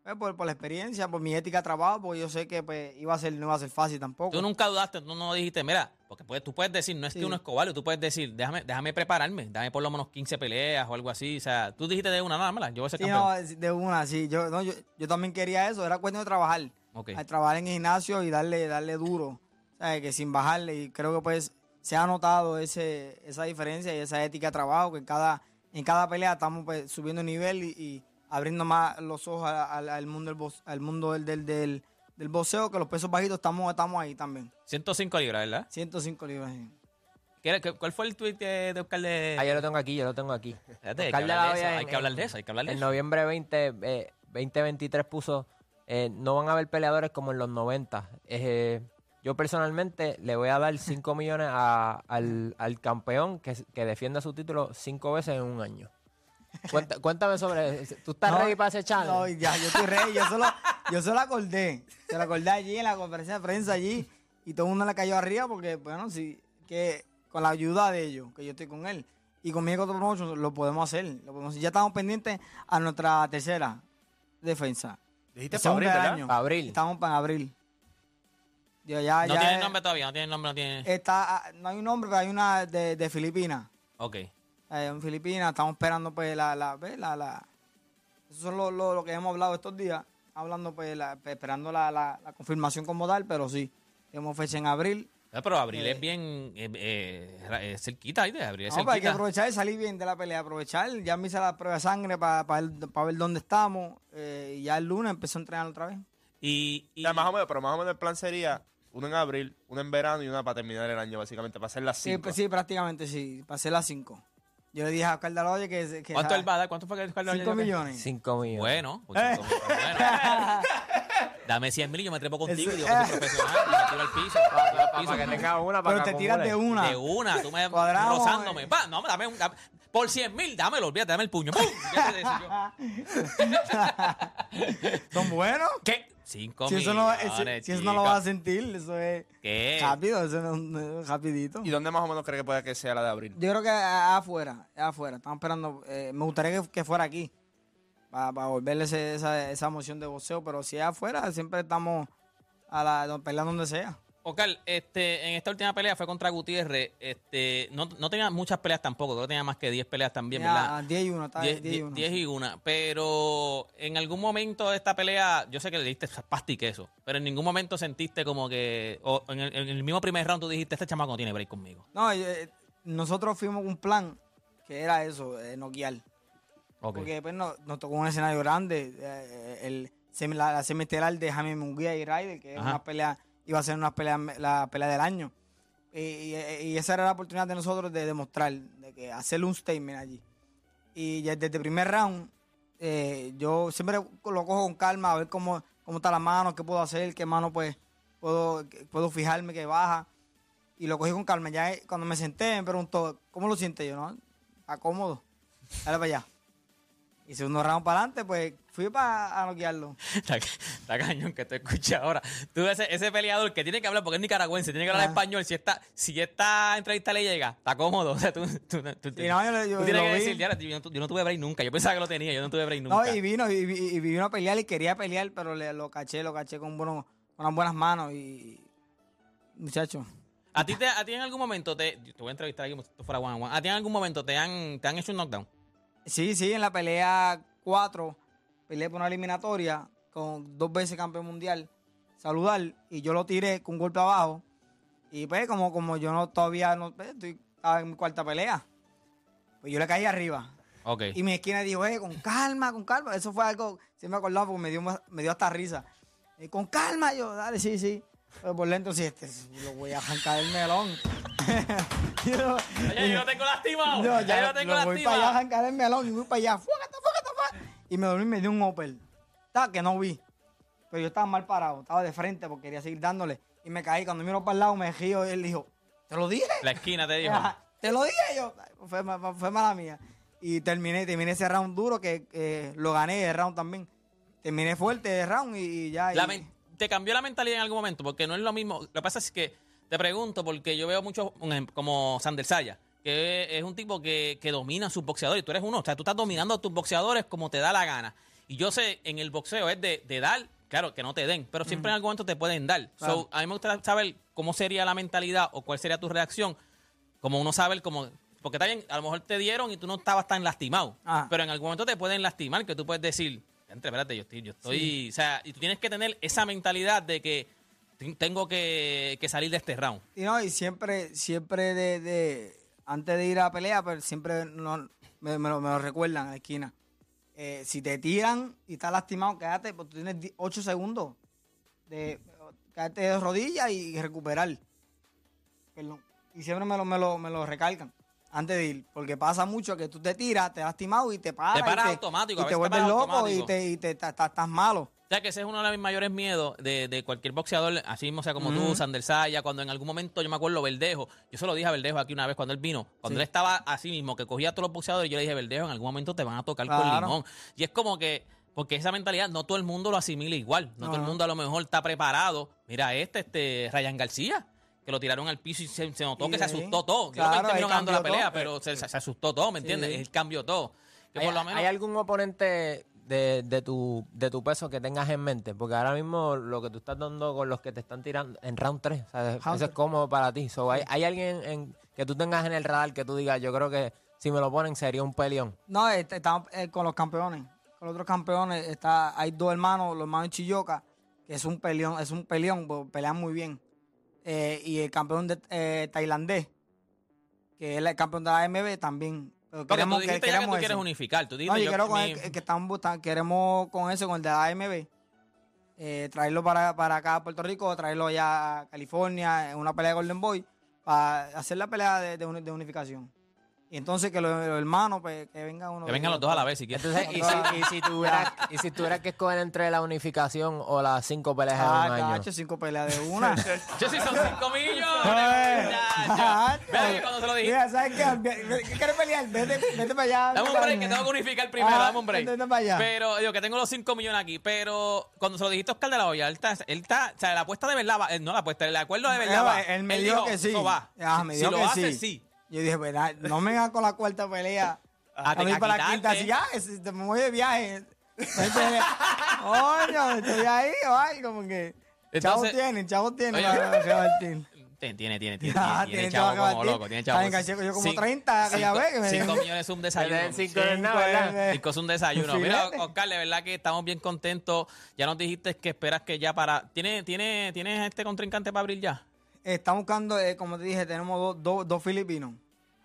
Pues, por, por la experiencia, por mi ética de trabajo, porque yo sé que pues, iba a ser, no iba a ser fácil tampoco. Tú nunca dudaste, tú no dijiste, mira, porque puedes- tú puedes decir, no es Sí. que uno es cobarde, tú puedes decir, déjame, déjame prepararme, dame por lo menos 15 peleas o algo así. O sea, tú dijiste de una, nada, mala, yo voy a ser Sí, campeón. no, de una, sí. Yo, no, yo, yo también quería eso, era cuestión de trabajar. Ok. A trabajar en el gimnasio y darle, darle duro, ¿sabes? Que sin bajarle. Y creo que pues se ha notado ese, esa diferencia y esa ética de trabajo, que en cada, en cada pelea estamos pues subiendo nivel y, y abriendo más los ojos al mundo del, box- al mundo del, del, del, del boxeo, que los pesos bajitos estamos, estamos ahí también. 105 libras, ¿verdad? 105 libras. sí. ¿Qué era- qué- ¿Cuál fue el tweet de, de Oscar de...? Ah, yo lo tengo aquí, yo lo tengo aquí. Espérate, hay, que Oscar de la hablar de eso, Hoya hay en- que hablar de eso, hay que hablar de En eso. noviembre 20, eh, 2023 puso, eh, no van a haber peleadores como en los 90. Eh, yo personalmente le voy a dar 5 millones a- al, al campeón que, que defienda su título 5 veces en un año. Cuenta- cuéntame sobre eso. ¿Tú estás No, ready para ese challenge? No, ya, yo estoy rey. Yo solo, yo solo acordé. Se lo acordé allí en la conferencia de prensa allí. Y todo el mundo le cayó arriba porque, bueno, sí, que con la ayuda de ellos, que yo estoy con él. Y conmigo otro promotion lo podemos hacer. Lo podemos hacer. Ya estamos pendientes a nuestra tercera defensa. Dijiste para abril, del ¿verdad? año. Para abril. Estamos para abril. Yo ya, no ya tiene es- nombre todavía, no tiene nombre, no tiene... Está, ah, no hay un nombre, pero hay una de, de Filipinas. ok. Eh, en Filipinas, estamos esperando pues la, la, la, la eso es lo, lo, lo que hemos hablado estos días, hablando pues la- pues, esperando la, la, la confirmación como tal, pero sí, tenemos fecha en abril. Ah, Pero abril Eh, es bien eh, eh, eh, cerquita, ¿viste? Abril es No, pues, hay que cerquita. aprovechar y salir bien de la pelea, aprovechar, ya me hice la prueba de sangre para ver dónde estamos, eh, y ya el lunes empezó a entrenar otra vez. Y, sea, más o menos, pero más o menos el plan sería uno en abril, uno en verano y una para terminar el año, básicamente, para hacer las Sí, cinco. pues, sí, prácticamente sí, pasé las 5. Yo le dije a Oscar Daloye que... que ¿Cuánto él va a dar? ¿Cuánto fue que Oscar Daloye 5 dio? millones. 5 millones. Bueno, pues cinco mil, pues bueno. Dame 100 mil y yo me trepo contigo y digo que soy profesional y me tiro al piso. me tiro al piso. Para que tenga una, para Pero te tiras de una. De una, tú me Cuadramos, rozándome. eh. Va, no, dame un. dame- por 100 mil, dámelo, olvídate, dame el puño. ¡Pum! Olvídate de eso, yo, ¿Son buenos? ¿Qué? 5 Si eso, no, si- eso no lo vas a sentir, eso es ¿Qué? rápido, eso es rapidito. ¿Y dónde más o menos cree que puede que sea la de abril? Yo creo que afuera, es afuera. Estamos esperando. eh, me gustaría que, que fuera aquí. Para, volverle ese- esa, esa emoción de boxeo. Pero si es afuera, siempre estamos a la peleando donde sea. Oscar, este, en esta última pelea fue contra Gutiérrez. Este, no, no tenía muchas peleas tampoco, creo que tenía más que 10 peleas también, Ya, ¿verdad? 10 y 1, está 10, 10 y 1. 10 y 1. Pero en algún momento de esta pelea, yo sé que le diste pasta y queso, pero en ningún momento sentiste como que. O en el, en el mismo primer round tú dijiste: Este chamaco no tiene break conmigo. No, eh, nosotros fuimos un plan que era eso, eh, noquear. Ok. Porque después nos, nos tocó un escenario grande. eh, el, la, la semiestelar de Jaime Munguía y Ryder, que es una pelea, iba a ser una pelea, la pelea del año. Y, esa era la oportunidad de nosotros de demostrar, de que hacerle un statement allí. Y desde el primer round, eh, yo siempre lo cojo con calma, a ver cómo, cómo está la mano, qué puedo hacer, qué mano pues puedo, puedo fijarme que baja. Y lo cogí con calma. Ya eh, cuando me senté me preguntó, ¿cómo lo sientes yo? ¿No? ¿Está cómodo? Dale para allá. Y segundo round para adelante, pues fui para noquearlo. Está, está cañón que te escuché ahora. Tú, ese, ese peleador que tiene que hablar, porque es nicaragüense, tiene que hablar Ah. español. Si esta, si esta entrevista le llega, está cómodo. O sea, tú, tú, tú- Sí, no, yo le- yo tú tienes lo que vi. decir, "Diablo, yo, no yo no tuve break nunca. Yo pensaba que lo tenía, yo no tuve break nunca. No, y vino, y, vi- y vino a pelear y quería pelear, pero le, lo caché, lo caché con, bueno, con unas buenas manos y... Muchacho. ¿A ti, te, ¿A ti en algún momento te... Te voy a entrevistar aquí fuera one on one. ¿A ti en algún momento te han, te han hecho un knockdown? Sí, sí, en la pelea 4, peleé por una eliminatoria con dos veces campeón mundial, saludar, y yo lo tiré con un golpe abajo. Y pues, como, como yo no todavía no pues, estoy en mi cuarta pelea, pues yo le caí arriba. Y mi esquina dijo, eh, con calma, con calma. Eso fue algo, sí me acordaba porque me dio, me dio hasta risa. Eh, con calma, yo, dale, sí, sí. Pero por dentro sí, este, lo voy a arrancar el melón. Y lo- Oye, yo lo tengo lastimado. No, ya yo lo tengo lo voy para allá a arrancar el melón y voy para allá. ¡Fúgate, fúgate, fúgate! Y me dormí y me dio un Opel. Está, que no vi. Pero yo estaba mal parado, estaba de frente porque quería seguir dándole. Y me caí. Cuando miro para el lado me río y él dijo, ¿te lo dije? La esquina te dijo. Te lo dije yo. Fue, ma- fue mala mía. Y terminé, terminé ese round duro que eh, lo gané el round también. Terminé fuerte el round y, y ya. y- ¿Te cambió la mentalidad en algún momento? Porque no es lo mismo. Lo que pasa es que te pregunto, porque yo veo muchos, como Sander Saya, que es un tipo que, que domina a sus boxeadores. Y tú eres uno. O sea, tú estás dominando a tus boxeadores como te da la gana. Y yo sé, en el boxeo es de, de dar, claro, que no te den, pero siempre en algún momento te pueden dar. Claro. So, a mí me gustaría saber cómo sería la mentalidad o cuál sería tu reacción. Como uno sabe, como. Porque está bien, a lo mejor te dieron y tú no estabas tan lastimado. Ah. Pero en algún momento te pueden lastimar, que tú puedes decir, entre, espérate, yo estoy, yo estoy. O sea, y tú tienes que tener esa mentalidad de que ten- tengo que, que salir de este round. Y no, y siempre, siempre de, de- antes de ir a la pelea, pero siempre no, me, me lo, me lo recuerdan en la esquina. Eh, si te tiran y estás lastimado, quédate, porque tú tienes 8 segundos de quedarte de rodillas y recuperar. Perdón. Y siempre me lo, me lo, me lo recalcan antes de ir, porque pasa mucho que tú te tiras, te has lastimado y te paras. Te paras y automático, Y te vuelves loco y te, y te, estás malo. O sea, que ese es uno de mis mayores miedos de, de cualquier boxeador, así mismo sea como tú. Sander Saya, cuando en algún momento, yo me acuerdo, Verdejo, yo se lo dije a Verdejo aquí una vez cuando él vino, cuando Sí. él estaba así mismo, que cogía a todos los boxeadores, yo le dije, Verdejo, en algún momento te van a tocar con Claro. limón. Y es como que, porque esa mentalidad, no todo el mundo lo asimila igual, no, todo el mundo a lo mejor está preparado. Mira este, este, Ryan García, que lo tiraron al piso y se, se notó Y que se asustó todo. Yo claro, terminó ganando la pelea, todo. pero se, se asustó todo, ¿me entiendes? Sí. Él cambió todo. Que ¿Hay, por lo menos... hay algún oponente de, de tu, de tu peso que tengas en mente? Porque ahora mismo lo que tú estás dando con los que te están tirando en round 3, Round eso es cómodo para ti. So, ¿hay, hay alguien en, que tú tengas en el radar que tú digas, yo creo que si me lo ponen sería un peleón? No, este, estamos eh, con los campeones. Con los otros campeones está, hay dos hermanos, los hermanos Chilloca, que es un peleón, es un peleón, pelean muy bien. Eh, y el campeón de, eh, tailandés, que es el campeón de la AMB también. Pero queremos tú que, ya que queremos tú quieres unificar. Tú No, dijiste, yo yo- quiero con mi- el, que estamos queremos con ese, con el de la AMB, eh, traerlo para, para acá a Puerto Rico, traerlo allá a California, en una pelea de Golden Boy, para hacer la pelea de, de de unificación. Y entonces que los, los hermanos, pues, que vengan uno. Que vengan los dos a la vez, si quieres. Entonces, y si, y si tuvieras, y si tuvieras que escoger entre la unificación o las cinco peleas Ah, un año. cacho, cinco peleas de una. Yo sí son 5 millones. Que cuando se lo. Mira, ¿sabes qué? ¿Qué quieres pelear? Vete, vete para allá. Dame un break, que tengo que unificar primero, Ah, dame un break. vete para allá. Pero, digo, que tengo los 5 millones aquí. Pero cuando se lo dijiste a Oscar de la Hoya, él está, él está, o sea, la apuesta de verdad va, eh, no la apuesta, el acuerdo de verdad va. él me dijo que sí. Va. Ah, Si- lo hace, sí. Yo dije, ¿verdad? No me vengas con la cuarta pelea. A- A, mí para la quinta, si ya, es- te me voy de viaje. Entonces, Coño, estoy ahí o algo, porque. Chavos Entonces- tienen, chavos tienen. Oye. Tiene, tiene, tiene, tiene, Ah, tiene, tiene chavo chavo como loco, tiene chavo. Ayer yo como 30 aquella vez que me 5 dieron. millones es un desayuno. Te den cinco de nada, ¿verdad? Cinco es un desayuno. Mira, Fíjate. Oscar, de verdad que estamos bien contentos. Ya nos dijiste que esperas que ya para... ¿Tienes tiene, tiene este contrincante para abrir ya? Estamos buscando, eh, como te dije, tenemos dos, dos, dos filipinos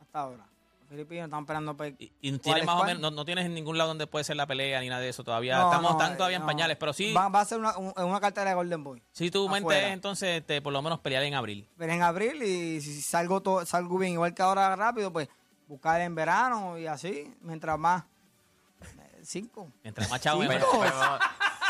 hasta ahora. Los filipinos están esperando. pe- Y, y ¿Cuál tienes es más o menos, no, no tienes en ningún lado donde puede ser la pelea ni nada de eso todavía. No, estamos no, tan eh, todavía en pañales, pero sí, Va, va a ser una, un- una cartera de Golden Boy. si tu mente afuera. es entonces este, por lo menos pelear en abril. Pero en abril y si salgo, to- salgo bien, igual que ahora rápido, pues buscar en verano y así, mientras más. Eh, Cinco. Mientras más chavo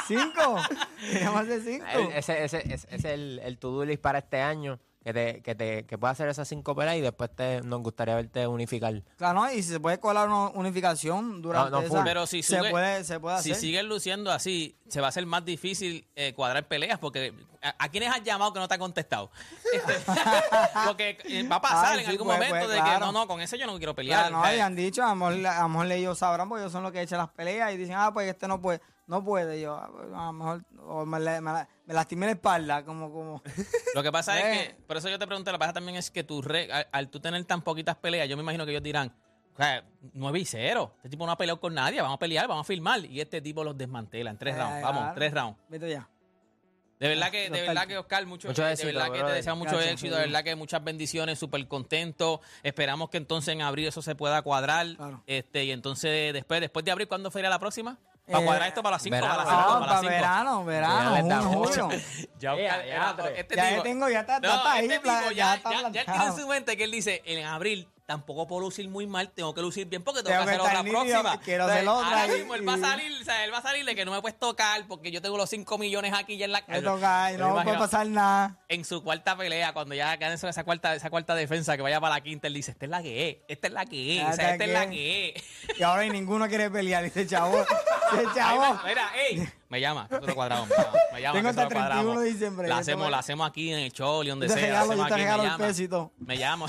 Cinco. Cinco. Queríamos hacer cinco. El- ese, ese, ese, ese es el, el to-do list para este año. Que, te, que, te, que puedas hacer esas cinco peleas y después te, nos gustaría verte unificar. Claro, y si se puede colar una unificación durante No, no, esa. Pero si se sube- puede, se puede Si sigues luciendo así, se va a hacer más difícil eh, cuadrar peleas porque ¿a, a quiénes has llamado que no te ha contestado? Este, porque eh, va a pasar Ay, en sí, algún pues, momento pues, de que no, no, con ese yo no quiero pelear. Claro, no, y han dicho, a lo, mejor, a lo mejor ellos sabrán, porque ellos son los que echan las peleas y dicen, ah, pues este no puede, no puede. Yo, a lo mejor, o me, la- me, me lastimé la espalda, como, como. Lo que pasa es Eh. que, por eso yo te pregunté, lo que pasa también es que tu re- al, al tú tener tan poquitas peleas, yo me imagino que ellos dirán, o sea, 9 y 0, este tipo no ha peleado con nadie, vamos a pelear, vamos a filmar, y este tipo los desmantela en tres Eh, rounds, vamos, claro. tres rounds. Vete ya. De verdad que, de verdad que Oscar, mucho, Mucho de éxito, verdad que te deseamos mucho Gracias, éxito, de verdad que muchas bendiciones, súper contento. Esperamos que entonces en abril eso se pueda cuadrar. Claro. Este, y entonces después, después de abril, ¿cuándo sería la próxima? Para Eh, cuadrar esto para las 5, para las verano. 5, No, para las 5. verano, verano, julio. Ya, Eh, ya, eh, este Ya tipo- yo tengo, ya está, No, está ahí, este pla- tipo ya ya, está ya, ya tiene en su mente que él dice, en abril tampoco puedo lucir muy mal, tengo que lucir bien porque tengo, Tengo que hacer que estar otra próxima. quiero hacer otra Ahora mismo él va a salir, o sea, él va a salir de que no me puedes tocar porque yo tengo los 5 millones aquí ya en la Yo no me puede pasar nada. En su cuarta pelea, cuando ya queda en esa cuarta, esa cuarta defensa que vaya para la quinta, él dice, esta es la que es, esta es la que es, o sea, Esta es la que que es. Y ahora y ninguno quiere pelear. Dice chavo, dice chavo. Mira, ey, me llama, nosotros lo cuadramos, me llama, Tengo que hasta lo 31 cuadramos. de diciembre, La hacemos, la hacemos aquí en el show y donde te sea. regalo, yo te aquí, me regalo el llama. pesito. Me llamo.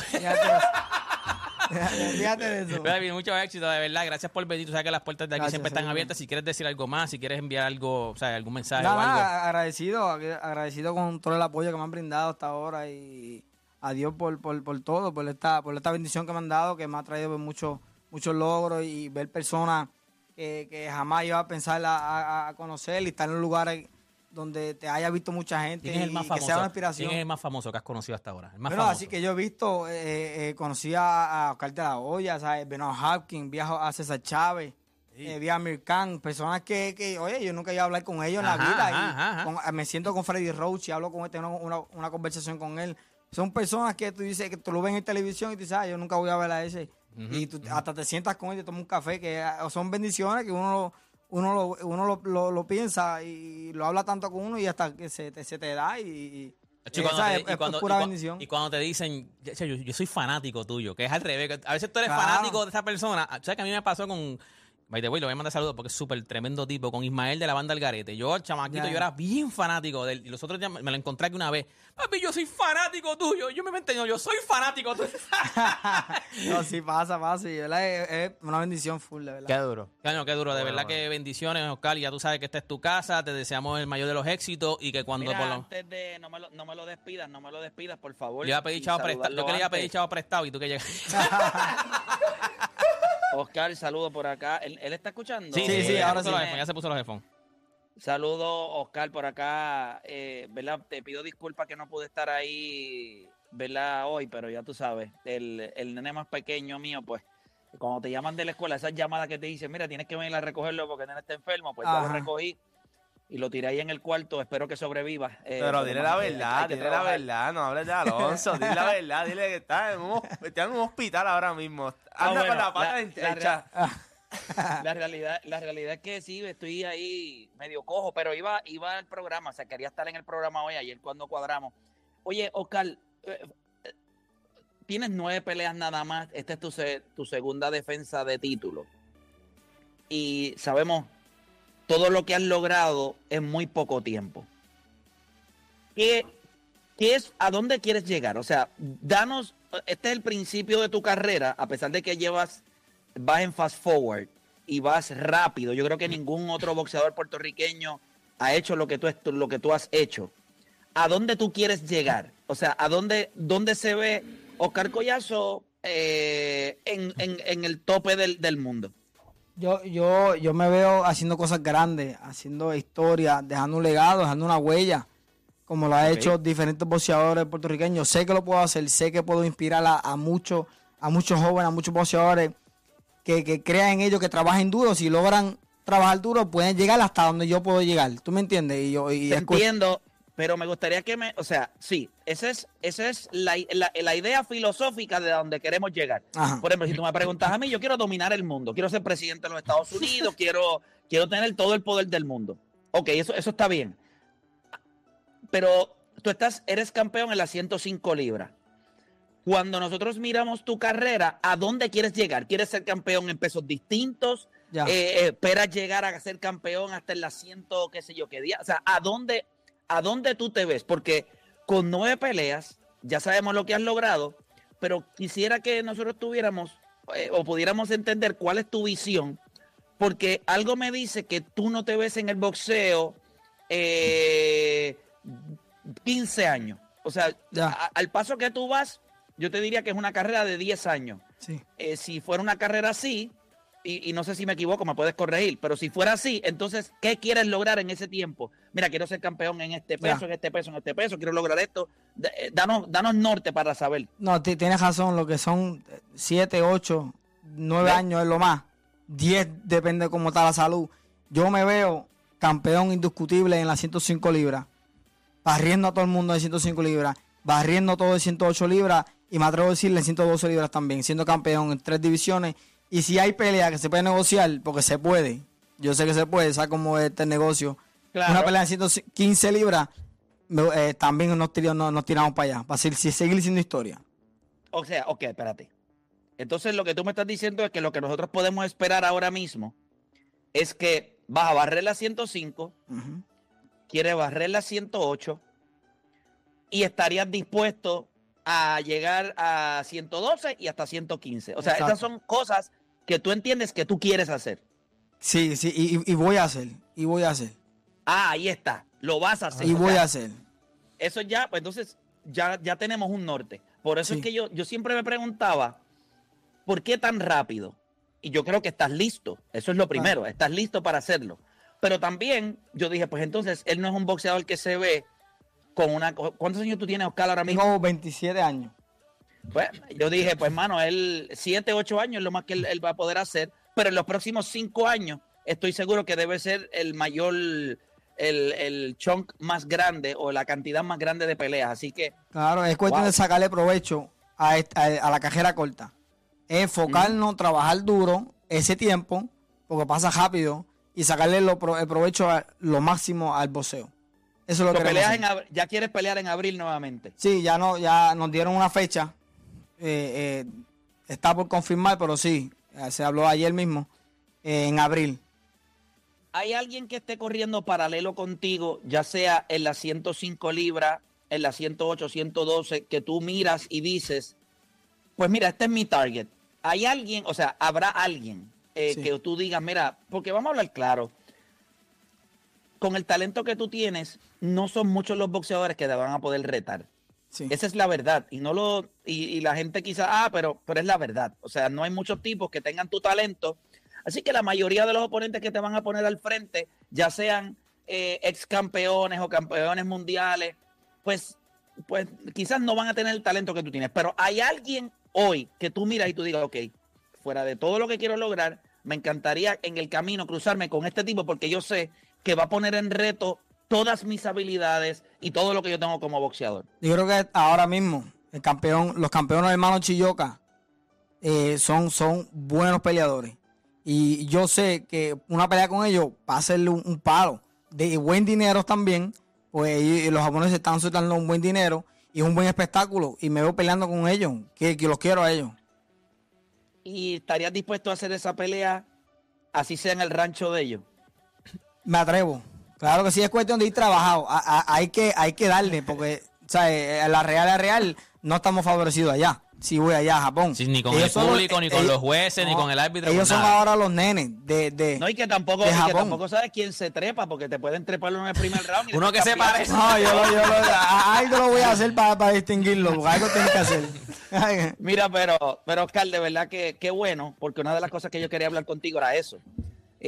Fíjate de eso. Mucho éxito, de verdad. Gracias por venir. Tú sabes que las puertas de aquí Gracias, siempre están abiertas. Si quieres decir algo más, si quieres enviar algo, o sea, algún mensaje Nada, o algo. nada, agradecido, agradecido con todo el apoyo que me han brindado hasta ahora y a Dios por, por, por todo, por esta, por esta bendición que me han dado, que me ha traído pues, muchos muchos logros y ver personas que, que jamás iba a pensar a, a- a conocer y estar en lugares donde te haya visto mucha gente ¿Quién es el y que sea una inspiración. ¿Quién es el más famoso que has conocido hasta ahora? El más Bueno, famoso. así que yo he visto, eh, eh, conocí a, a Oscar de la Hoya, ¿sabes? Benoit Hopkins, vi a, César Chávez, eh, vi a Amir Khan, personas que, que, oye, yo nunca iba a hablar con ellos en la vida. y ajá, ajá. con- me siento con Freddy Roach y hablo con él, tengo una, una conversación con él. Son personas que tú dices que tú lo ves en televisión y tú dices, ah, yo nunca voy a ver a ese. y tú hasta te sientas con él y te tomas un café, que ah, son bendiciones que uno lo, uno lo, uno lo, lo- lo piensa y lo habla tanto con uno y hasta que se te, se te da y... y- cuando esa te- es, y es cuando- pura y bendición. Y cuando te dicen, "Ya, yo, yo soy fanático tuyo, que es al revés. A veces tú eres Claro. fanático de esa persona. O sea, que a mí me pasó con. By the way, le voy a mandar saludos porque es súper tremendo tipo. Con Ismael de la banda Algarete. Yo, chamaquito, yo era bien fanático de él. Y los otros días me lo encontré aquí una vez. Papi, yo soy fanático tuyo. Yo me mantengo, yo soy fanático tuyo. No, sí, pasa, pasa. Y, ¿verdad? Es, es una bendición full, de verdad. Qué duro. Coño, qué duro. De Bueno, verdad bueno. que bendiciones, Oscar. Y ya tú sabes que esta es tu casa. Te deseamos el mayor de los éxitos. Y que cuando Mira, por lo- antes de no me, lo, no me lo despidas, no me lo despidas, por favor. le iba a pedir chavo prestado. Yo que le iba a pedir chavo prestado y tú que llegas. Oscar, saludo por acá. ¿Él, él está escuchando? Sí, sí, sí, sí, ya, ahora se puso sí. los headphones, ya se puso los headphones. Saludo, Oscar, por acá. Eh, ¿verdad? Te pido disculpas que no pude estar ahí, ¿verdad? Hoy, pero ya tú sabes, el, el nene más pequeño mío, pues, cuando te llaman de la escuela, esas llamadas que te dicen, mira, tienes que venir a recogerlo porque el nene está enfermo, pues ya lo Ajá. recogí y lo tiré ahí en el cuarto. Espero que sobreviva. eh, Pero dile la verdad, dile la verdad, no hables de Alonso, dile la verdad, dile que está en un, está en un hospital ahora mismo. Anda Ah, bueno, con la pata la- en- la hecha. La realidad, la realidad es que sí, estoy ahí medio cojo, pero iba, iba al programa, o sea, quería estar en el programa hoy, ayer cuando cuadramos. Oye, Oscar, eh, eh, tienes nueve peleas nada más, esta es tu, tu segunda defensa de título. Y sabemos todo lo que has logrado en muy poco tiempo. ¿Qué, qué es, ¿A dónde quieres llegar? O sea, danos, este es el principio de tu carrera, a pesar de que llevas vas en fast forward y vas rápido. Yo creo que ningún otro boxeador puertorriqueño ha hecho lo que tú, lo que tú has hecho. ¿A dónde tú quieres llegar? O sea, ¿a dónde, dónde se ve Oscar Collazo eh, en, en- en el tope del, del mundo? Yo, yo, yo me veo haciendo cosas grandes, haciendo historia, dejando un legado, dejando una huella, como lo ha Ok. hecho diferentes boxeadores puertorriqueños. Sé que lo puedo hacer, sé que puedo inspirar a, a muchos, a muchos jóvenes, a muchos boxeadores que, que crean en ellos, que trabajen duro. Si logran trabajar duro, pueden llegar hasta donde yo puedo llegar. ¿Tú me entiendes? Y yo, y Te entiendo, pero me gustaría que me, o sea, sí, esa es, esa es la, la- la idea filosófica de donde queremos llegar. Ajá. Por ejemplo, si tú me preguntas a mí, yo quiero dominar el mundo, quiero ser presidente de los Estados Unidos, quiero, quiero tener todo el poder del mundo. Ok, eso, eso está bien. Pero tú estás, eres campeón en las 105 libras. Cuando nosotros miramos tu carrera, ¿a dónde quieres llegar? ¿Quieres ser campeón en pesos distintos? Ya. Eh, eh, ¿Esperas llegar a ser campeón hasta en las 100, qué sé yo, qué día? O sea, ¿a dónde, ¿a dónde tú te ves? Porque con nueve peleas, ya sabemos lo que has logrado, pero quisiera que nosotros tuviéramos eh, o pudiéramos entender cuál es tu visión, porque algo me dice que tú no te ves en el boxeo eh, 15 años. O sea, a- al paso que tú vas, yo te diría que es una carrera de 10 años. Sí. Eh, si fuera una carrera así, y, y no sé si me equivoco, me puedes corregir, pero si fuera así, entonces, ¿qué quieres lograr en ese tiempo? Mira, quiero ser campeón en este peso, Ya. en este peso, en este peso, quiero lograr esto. Eh, Danos, danos norte para saber. No, ti- tienes razón, lo que son 7, 8, 9 ¿Ves? años es lo más. 10 depende de cómo está la salud. yo me veo campeón indiscutible en las 105 libras, barriendo a todo el mundo en 105 libras, barriendo todo en 108 libras y me atrevo a decirle en 112 libras también, siendo campeón en tres divisiones. Y si hay pelea que se puede negociar, porque se puede, yo sé que se puede, ¿sabes cómo es este negocio? Claro. Una pelea en 115 libras, eh, también nos, tiramos- nos, nos tiramos para allá, para seguir, seguir siendo historia. O sea, ok, espérate. Entonces lo que tú me estás diciendo es que lo que nosotros podemos esperar ahora mismo es que vas a barrer la 105, Ujú. quieres barrer la 108 y estarías dispuesto a llegar a 112 y hasta 115. O sea, Exacto. estas son cosas que tú entiendes que tú quieres hacer. Sí, sí, y, voy a hacer, y voy a hacer, Ah, ahí está. Lo vas a hacer. y O voy sea, a hacer. Eso ya, pues entonces ya, ya tenemos un norte. Por eso Sí. es que yo, yo siempre me preguntaba, ¿por qué tan rápido? Y yo creo que estás listo. Eso es lo primero, estás listo para hacerlo. Pero también yo dije, pues entonces él no es un boxeador que se ve con una... ¿Cuántos años tú tienes, Oscar, ahora mismo? Tengo 27 años. Pues, yo dije, pues mano, él 7, 8 años es lo más que él, él va a poder hacer, pero en los próximos 5 años estoy seguro que debe ser el mayor, el, el chunk más grande o la cantidad más grande de peleas. Así que Claro, es cuestión Wow. de sacarle provecho a, est- a- la cajera corta. Enfocarnos, trabajar duro ese tiempo, porque pasa rápido, y sacarle lo el provecho a- lo máximo al boxeo. Eso es lo So, que peleas en ya quieres pelear en abril nuevamente. Sí, ya no, ya nos dieron una fecha. eh, eh, está por confirmar, pero sí, eh, se habló ayer mismo, eh, en abril. ¿Hay alguien que esté corriendo paralelo contigo, ya sea en las 105 libras, en las 108, 112, que tú miras y dices, pues mira, este es mi target? ¿Hay alguien, o sea, habrá alguien Sí. que tú digas, mira, porque vamos a hablar claro, con el talento que tú tienes, no son muchos los boxeadores que te van a poder retar. Sí. Esa es la verdad. Y no lo, y, y la gente quizá, ah, pero, pero es la verdad. O sea, no hay muchos tipos que tengan tu talento. Así que la mayoría de los oponentes que te van a poner al frente, ya sean eh, ex campeones o campeones mundiales, pues, pues quizás no van a tener el talento que tú tienes. Pero hay alguien hoy que tú miras y tú digas, ok, fuera de todo lo que quiero lograr, me encantaría en el camino cruzarme con este tipo porque yo sé que va a poner en reto todas mis habilidades y todo lo que yo tengo como boxeador. Yo creo que ahora mismo el campeón, los campeones hermanos Chilloca eh, son, son buenos peleadores. Y yo sé que una pelea con ellos va a serle un, un palo. De buen dinero también, pues ellos- los japoneses están soltando un buen dinero y es un buen espectáculo. Y me veo peleando con ellos, que, que los quiero a ellos. ¿Y estarías dispuesto a hacer esa pelea así sea en el rancho de ellos? Me atrevo. Claro que sí, es cuestión de ir trabajado. A- a- hay, que, hay que darle, porque ¿sabes? la real, la real, no estamos favorecidos allá. Si voy allá a Japón. Sí, ni con Ellos el los- público, ni con ellos- los jueces, ni con el árbitro. Ellos con son nada. ahora los nenes de... de No, y que tampoco, de y que Japón. tampoco sabes quién se trepa, porque te pueden treparlo en el primer round. Uno que se parece. No, yo lo, yo lo, a- algo lo voy a hacer para, para distinguirlo, porque algo tengo que hacer. Mira, pero, pero Oscar, de verdad que qué bueno, porque una de las cosas que yo quería hablar contigo era eso.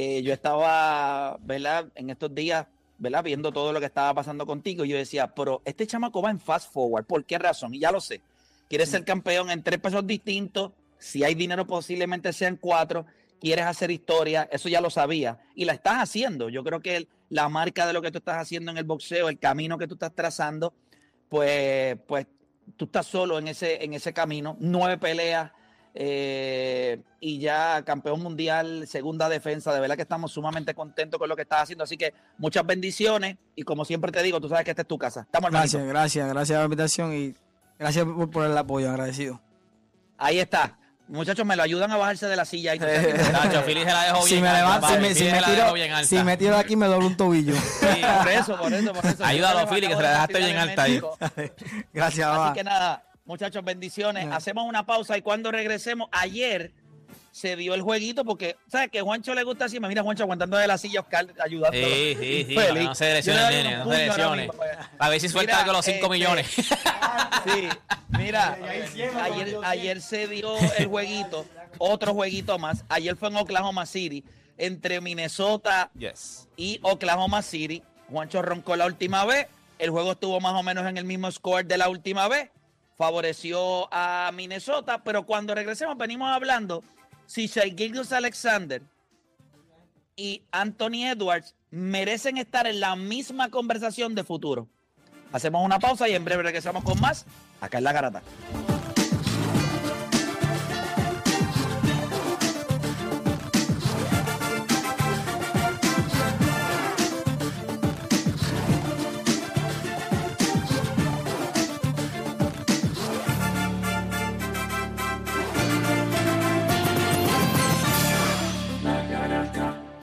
Eh, yo estaba, ¿verdad? En estos días, ¿verdad? Viendo todo lo que estaba pasando contigo, y yo decía, pero este chamaco va en fast forward, ¿por qué razón? Y ya lo sé. Quieres ser campeón en tres pesos distintos, si hay dinero posiblemente sean cuatro, quieres hacer historia, eso ya lo sabía, y la estás haciendo. Yo creo que el- la marca de lo que tú estás haciendo en el boxeo, el camino que tú estás trazando, pues, pues tú estás solo en ese, en ese camino, nueve peleas eh, y ya campeón mundial, segunda defensa, de verdad que estamos sumamente contentos con lo que estás haciendo, así que muchas bendiciones y como siempre te digo, tú sabes que esta es tu casa. Estamos Gracias, hermanito. gracias, gracias por la invitación y gracias por, por el apoyo, agradecido. Ahí está. Muchachos, me lo ayudan a bajarse de la silla. ahí, tú sabes. Nacho, Philly se la dejó bien Si me, levanto, si me, si Philly me se la tiro, dejó bien alta. si me tiro de aquí me doblo un tobillo. Sí, por eso, por eso, por eso. Ayúdalo, Philly, que se la de dejaste bien alta ahí. Gracias, Así que nada, muchachos, bendiciones. Hacemos una pausa y cuando regresemos, ayer se dio el jueguito porque, ¿sabes? Que Juancho le gusta así. Me mira Juancho aguantando de la silla, Oscar ayudándolo. Sí, sí, sí. Feliz. que No se Yo lesione le el doy nene, no se puños ahora lesione. mismo, pues. A ver si suelta Mira, algo los 5 este, millones. Sí, mira, ayer, ayer se dio el jueguito, otro jueguito más. Ayer fue en Oklahoma City, entre Minnesota Yes. y Oklahoma City. Juancho roncó la última vez. El juego estuvo más o menos en el mismo score de la última vez. Favoreció a Minnesota, pero cuando regresemos venimos hablando si Shai Gilgeous Alexander y Anthony Edwards merecen estar en la misma conversación de futuro. Hacemos una pausa y en breve regresamos con más acá en La Garata.